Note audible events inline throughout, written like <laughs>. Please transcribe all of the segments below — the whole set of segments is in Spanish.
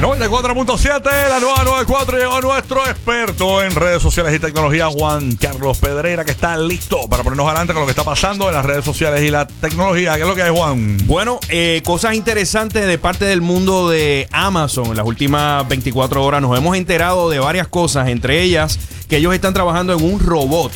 94.7, la nueva 94 llegó nuestro experto en redes sociales y tecnología, Juan Carlos Pedreira, que está listo para ponernos adelante con lo que está pasando en las redes sociales y la tecnología. ¿Qué es lo que hay, Juan? Bueno, eh, cosas interesantes de parte del mundo de Amazon. En las últimas 24 horas nos hemos enterado de varias cosas, entre ellas que ellos están trabajando en un robot.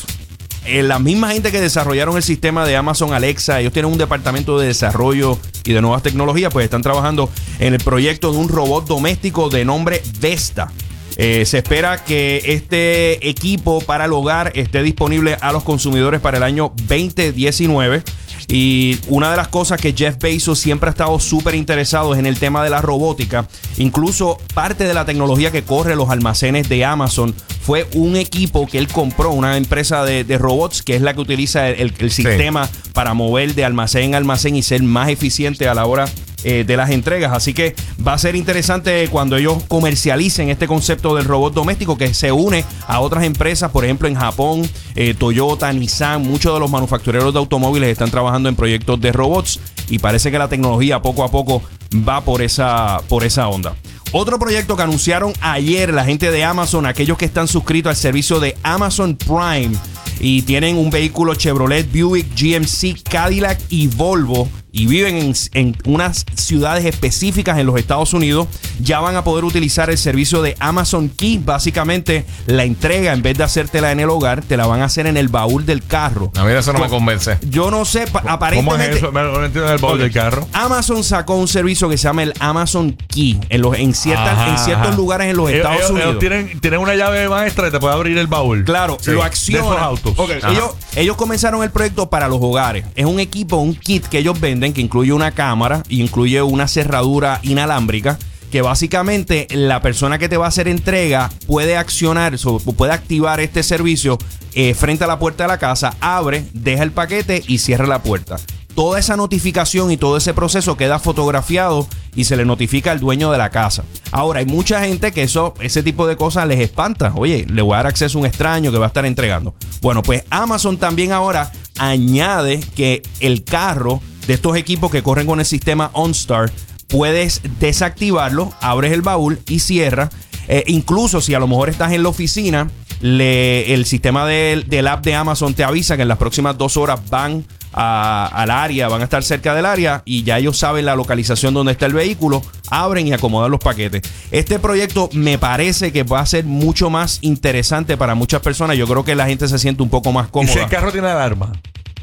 Eh, la misma gente que desarrollaron el sistema de Amazon Alexa, ellos tienen un departamento de desarrollo y de nuevas tecnologías, pues están trabajando en el proyecto de un robot doméstico de nombre Vesta. Eh, se espera que este equipo para el hogar esté disponible a los consumidores para el año 2019. Y una de las cosas que Jeff Bezos siempre ha estado súper interesado es en el tema de la robótica. Incluso parte de la tecnología que corre los almacenes de Amazon fue un equipo que él compró, una empresa de, de robots que es la que utiliza el, el sistema para mover de almacén en almacén y ser más eficiente a la hora eh, de las entregas. Así que va a ser interesante cuando ellos comercialicen este concepto del robot doméstico que se une a otras empresas, por ejemplo en Japón, eh, Toyota, Nissan, muchos de los manufactureros de automóviles están trabajando en proyectos de robots y parece que la tecnología poco a poco va por esa, por esa onda. Otro proyecto que anunciaron ayer la gente de Amazon, aquellos que están suscritos al servicio de Amazon Prime y tienen un vehículo Chevrolet, Buick, GMC, Cadillac y Volvo y viven en, unas ciudades específicas en los Estados Unidos, ya van a poder utilizar el servicio de Amazon Key. Básicamente, la entrega, en vez de hacértela en el hogar, te la van a hacer en el baúl del carro. A mí eso no me convence. Yo no sé, aparentemente. ¿Cómo es eso? No entiendo el baúl del carro. Amazon sacó un servicio que se llama el Amazon Key en, los, en, ciertas, en ciertos lugares en los Estados Unidos. tienen, tienen una llave maestra y te puede abrir el baúl. Claro, lo acciona. autos. ellos, ellos comenzaron el proyecto para los hogares. Es un equipo, un kit que ellos venden que incluye una cámara incluye una cerradura inalámbrica que básicamente la persona que te va a hacer entrega puede accionar, puede activar este servicio eh, frente a la puerta de la casa, abre, deja el paquete y cierra la puerta. Toda esa notificación y todo ese proceso queda fotografiado y se le notifica al dueño de la casa. Ahora, hay mucha gente que eso, ese tipo de cosas les espanta. Oye, le voy a dar acceso a un extraño que va a estar entregando. Bueno, pues Amazon también ahora añade que el carro de estos equipos que corren con el sistema OnStar, puedes desactivarlo, abres el baúl y cierra. Eh, incluso si a lo mejor estás en la oficina, el sistema del, app de Amazon te avisa que en las próximas dos horas van al área, van a estar cerca del área y ya ellos saben la localización donde está el vehículo, abren y acomodan los paquetes. Este proyecto me parece que va a ser mucho más interesante para muchas personas. Yo creo que la gente se siente un poco más cómoda. ¿Y si el carro tiene alarma?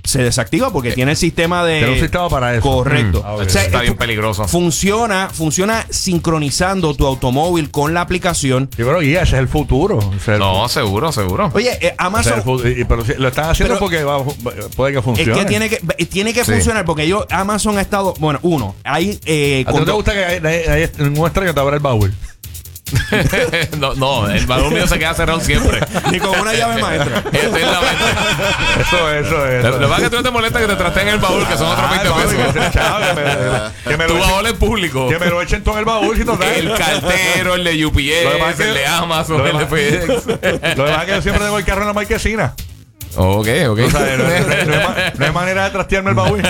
Se desactiva porque tiene el sistema de. Tiene un sistema para eso. Correcto. Mm. está bien peligroso. Funciona, funciona sincronizando tu automóvil con la aplicación. Yo creo que ese es el futuro. no, seguro, seguro. Oye, eh, Amazon. pero lo están haciendo porque puede que funcione. Es que tiene que, tiene que funcionar porque yo, Amazon ha estado. Bueno, uno, hay. Eh, ¿A ti no te gusta que hay, hay, un extraño te abra el baúl? <laughs> no, no, el baúl mío se queda cerrado siempre. Ni con una llave <laughs> maestra. Eso es, eso es. Lo que pasa es que tú no te molesta que te traten en el baúl, que son otros 20 pesos. Que me, <laughs> tu baúl es público. Que me lo echen todo en el baúl. Si el cartero, el de UPS, el de Amazon, el de FedEx. Lo demás es que yo siempre tengo el carro en la marquesina. Ok, ok. no, hay, manera de trastearme el baúl.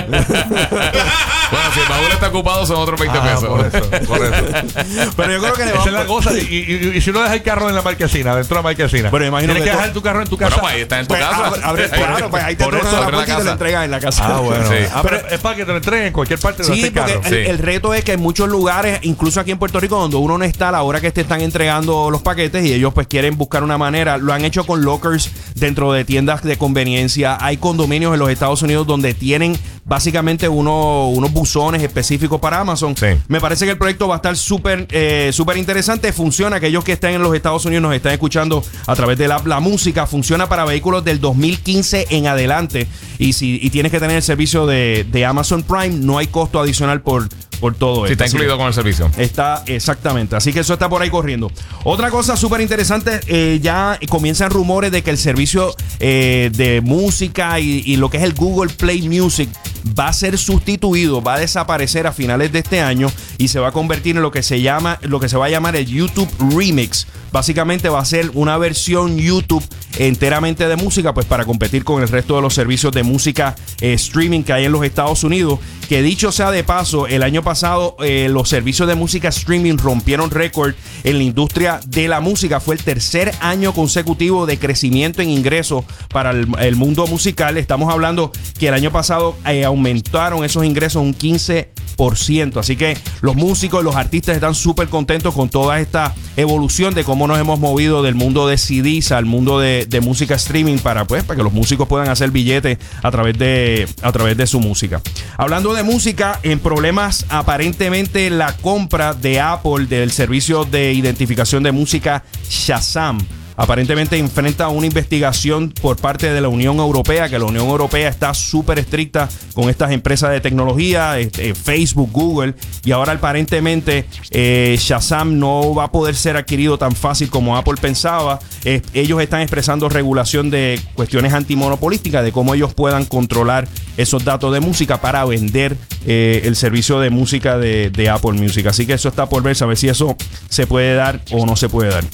Bueno, si el baúl está ocupado son otros 20 ah, pesos. Por eso, por eso. <laughs> Pero yo creo que le Esa es la cosa. Y, y, si uno deja el carro en la marquesina, dentro de la marquesina. Pero imagino Tienes que, dejar tu carro en tu casa. Bueno, pues ahí está en tu pues, casa. Abre, <laughs> claro, pues ahí te pones la puerta y te lo entregan en la casa. Ah, bueno. Ah, pero es para que te lo entreguen en cualquier parte de sí, carro. El, el reto es que en muchos lugares, incluso aquí en Puerto Rico, donde uno no está a la hora que te están entregando los paquetes y ellos pues quieren buscar una manera, lo han hecho con lockers dentro de tiendas de conveniencia hay condominios en los Estados Unidos donde tienen básicamente unos buzones específicos para Amazon. Me parece que el proyecto va a estar súper eh, súper interesante. Funciona, aquellos que estén en los Estados Unidos nos están escuchando a través de la, la música. Funciona para vehículos del 2015 en adelante. Y si y tienes que tener el servicio de, de Amazon Prime, no hay costo adicional por por todo esto. está incluido con el servicio. Está exactamente. Así que eso está por ahí corriendo. Otra cosa súper interesante, eh, ya comienzan rumores de que el servicio eh, de música y, lo que es el Google Play Music va a ser sustituido, va a desaparecer a finales de este año y se va a convertir en lo que se llama, lo que se va a llamar el YouTube Remix básicamente va a ser una versión YouTube enteramente de música, pues para competir con el resto de los servicios de música eh, streaming que hay en los Estados Unidos. Que dicho sea de paso, el año pasado eh, los servicios de música streaming rompieron récord en la industria de la música. Fue el tercer año consecutivo de crecimiento en ingresos para el, mundo musical. Estamos hablando que el año pasado eh, aumentaron esos ingresos un 15%. Así que los músicos, los artistas están súper contentos con toda esta evolución de cómo nos hemos movido del mundo de CDs al mundo de, de música streaming para, pues, para que los músicos puedan hacer billetes a través de, a través de su música. Hablando de música, en problemas aparentemente la compra de Apple del servicio de identificación de música Shazam aparentemente enfrenta una investigación por parte de la Unión Europea, que la Unión Europea está súper estricta con estas empresas de tecnología, este, Facebook, Google, y ahora aparentemente eh, Shazam no va a poder ser adquirido tan fácil como Apple pensaba. Ellos están expresando regulación de cuestiones antimonopolísticas, de cómo ellos puedan controlar esos datos de música para vender eh, el servicio de música de, Apple Music. Así que eso está por ver, saber si eso se puede dar o no se puede dar.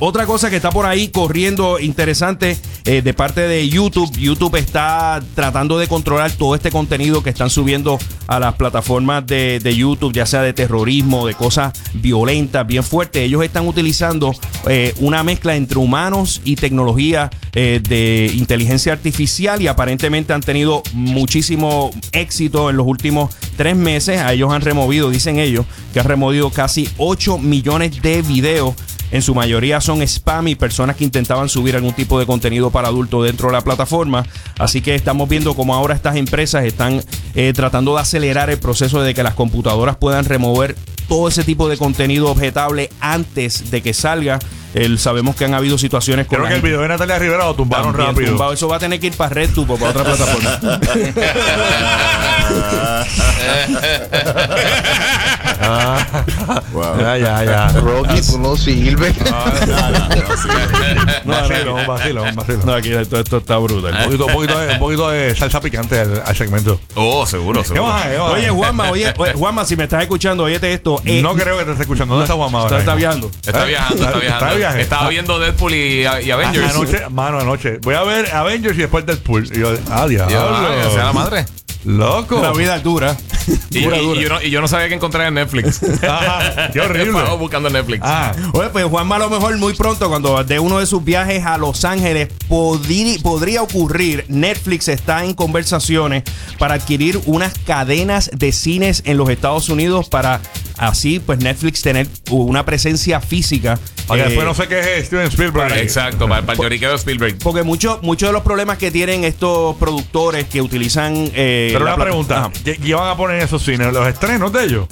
Otra cosa que está por ahí corriendo interesante eh, de parte de YouTube. YouTube está tratando de controlar todo este contenido que están subiendo a las plataformas de, YouTube, ya sea de terrorismo, de cosas violentas, bien fuertes. Ellos están utilizando eh, una mezcla entre humanos y tecnología eh, de inteligencia artificial y aparentemente han tenido muchísimo éxito en los últimos tres meses. A ellos han removido, dicen ellos, que han removido casi 8 millones de videos en su mayoría son spam y personas que intentaban subir algún tipo de contenido para adultos dentro de la plataforma. Así que estamos viendo cómo ahora estas empresas están eh, tratando de acelerar el proceso de que las computadoras puedan remover todo ese tipo de contenido objetable antes de que salga. El, sabemos que han habido situaciones con Creo que el gente video de Natalia Rivera lo tumbaron también rápido. tumbado. Eso va a tener que ir para RedTube o para otra plataforma. <laughs> <laughs> Wow. Ya, ya, ya. Rocky, tú no sirves. Un vacilo, un vacilo, un vacilo. no, aquí esto, esto está brutal. Un poquito, un poquito de, un poquito de salsa picante al, al segmento. Oh, seguro, ¿Qué seguro. más? ¿Qué más? Oye, Juanma, oye, Juanma, si me estás escuchando, óyete esto. eh, no creo que te esté escuchando. ¿Dónde está Juanma ahora? Está, viajando. Está viajando, está viajando. está. Estaba Ah. viendo Deadpool y, y Avengers. Anoche, mano, anoche. Voy a ver Avengers y después Deadpool. Y yo, ah, diablo. Dios, ay, sea la madre. Loco. La vida es dura. <laughs> Y, Dura, y- dura. y yo no, y yo no sabía que encontrar en Netflix. <laughs> Ajá, <laughs> Qué horrible. Estaba buscando Netflix. Ah, Oye, pues Juanma a lo mejor muy pronto, cuando de uno de sus viajes a Los Ángeles, podri- podría ocurrir. Netflix está en conversaciones para adquirir unas cadenas de cines en los Estados Unidos para así, pues Netflix tener una presencia física. para que eh, después no se queje Steven Spielberg. Exacto, para, para el lloriqueo de Spielberg. Porque muchos muchos de los problemas que tienen estos productores que utilizan. eh, Pero la una pregunta. ¿Qué, qué van a poner en esos cines? ¿Los estrenos de ellos?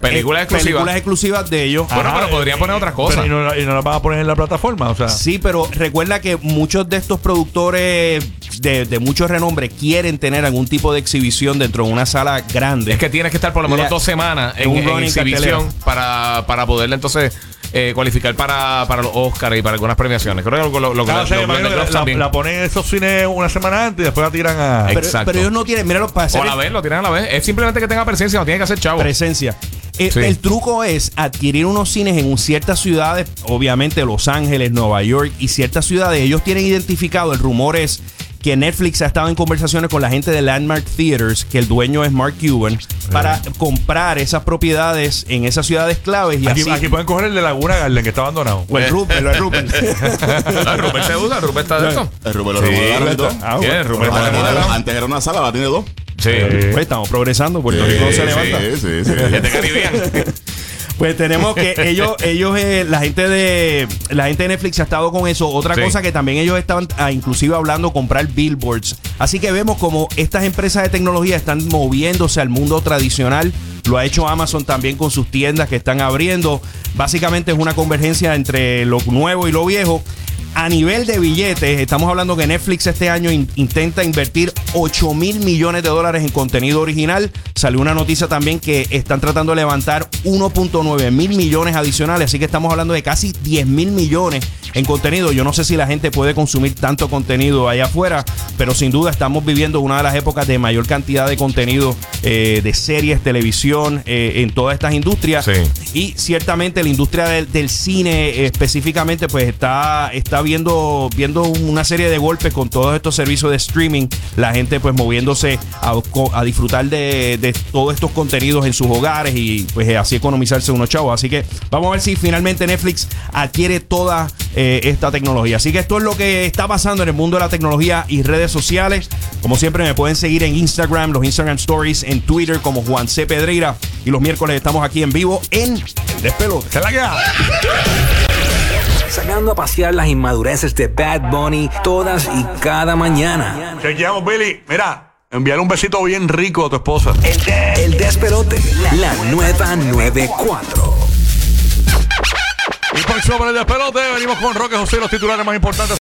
Películas Eh, exclusivas. Películas exclusivas de ellos. Bueno, pero eh, podrían poner otras cosas. Pero y, no, y no las van a poner en la plataforma. O sea, Sí, pero recuerda que muchos de estos productores de, de mucho renombre quieren tener algún tipo de exhibición dentro de una sala grande. Es que tienes que estar por lo menos La- dos semanas en, un en running exhibición cartelera. para, para poderle entonces eh, cualificar para, para los Oscars y para algunas premiaciones. Creo que lo, lo, lo, Claro, lo- los la, también. la ponen en esos cines una semana antes y después la tiran a. pero, Exacto. pero ellos no tienen, míralo, para hacer O a la vez, lo tienen a la vez. Es simplemente que tenga presencia, no tiene que hacer chavo. presencia. Eh, Sí. El truco es adquirir unos cines en ciertas ciudades, obviamente Los Ángeles, Nueva York y ciertas ciudades. Ellos tienen identificado, el rumor es que Netflix ha estado en conversaciones con la gente de Landmark Theaters, que el dueño es Mark Cuban, para comprar esas propiedades en esas ciudades claves y Aquí, así. aquí pueden coger el de Laguna Garden que está abandonado. o el Rupert, o el Rupert. <laughs> Ah, Rupert se usa, Rupert está de esto. El Rubén lo Sí, remodelaron y todo. Ah, bueno. Rupert. Antes era una sala, ahora tiene dos. Sí. Eh, Pues estamos progresando, Puerto Rico no se Sí, levanta. Sí, sí, sí. <laughs> Pues tenemos que ellos, ellos, eh, la gente de la gente de Netflix ha estado con eso. Otra Sí. cosa que también ellos estaban ah, inclusive hablando comprar billboards. Así que vemos como estas empresas de tecnología están moviéndose al mundo tradicional. Lo ha hecho Amazon también con sus tiendas que están abriendo. Básicamente es una convergencia entre lo nuevo y lo viejo. A nivel de billetes, estamos hablando que Netflix este año in- intenta invertir 8 mil millones de dólares en contenido original. Salió una noticia también que están tratando de levantar 1.9 mil millones adicionales, así que estamos hablando de casi 10 mil millones en contenido. Yo no sé si la gente puede consumir tanto contenido allá afuera, pero sin duda estamos viviendo una de las épocas de mayor cantidad de contenido eh, de series, televisión, eh, en todas estas industrias. Sí. Y ciertamente la industria del, del cine eh, específicamente pues está, está viendo, viendo una serie de golpes con todos estos servicios de streaming. La gente pues moviéndose a, disfrutar de, de todos estos contenidos en sus hogares y pues así economizarse unos chavos. Así que vamos a ver si finalmente Netflix adquiere toda eh, esta tecnología. Así que esto es lo que está pasando en el mundo de la tecnología y redes sociales. Como siempre me pueden seguir en Instagram, los Instagram Stories, en Twitter como Juan C. Pedreira. Y los miércoles estamos aquí en vivo en El Despelote. ¿Qué es la que hay? Sacando a pasear las inmadureces de Bad Bunny todas y cada mañana. Chequeamos, Billy. Mira, enviarle un besito bien rico a tu esposa. El, de- el despelote, la nueva 94. Próximo por el despelote, venimos con Roque José, los titulares más importantes.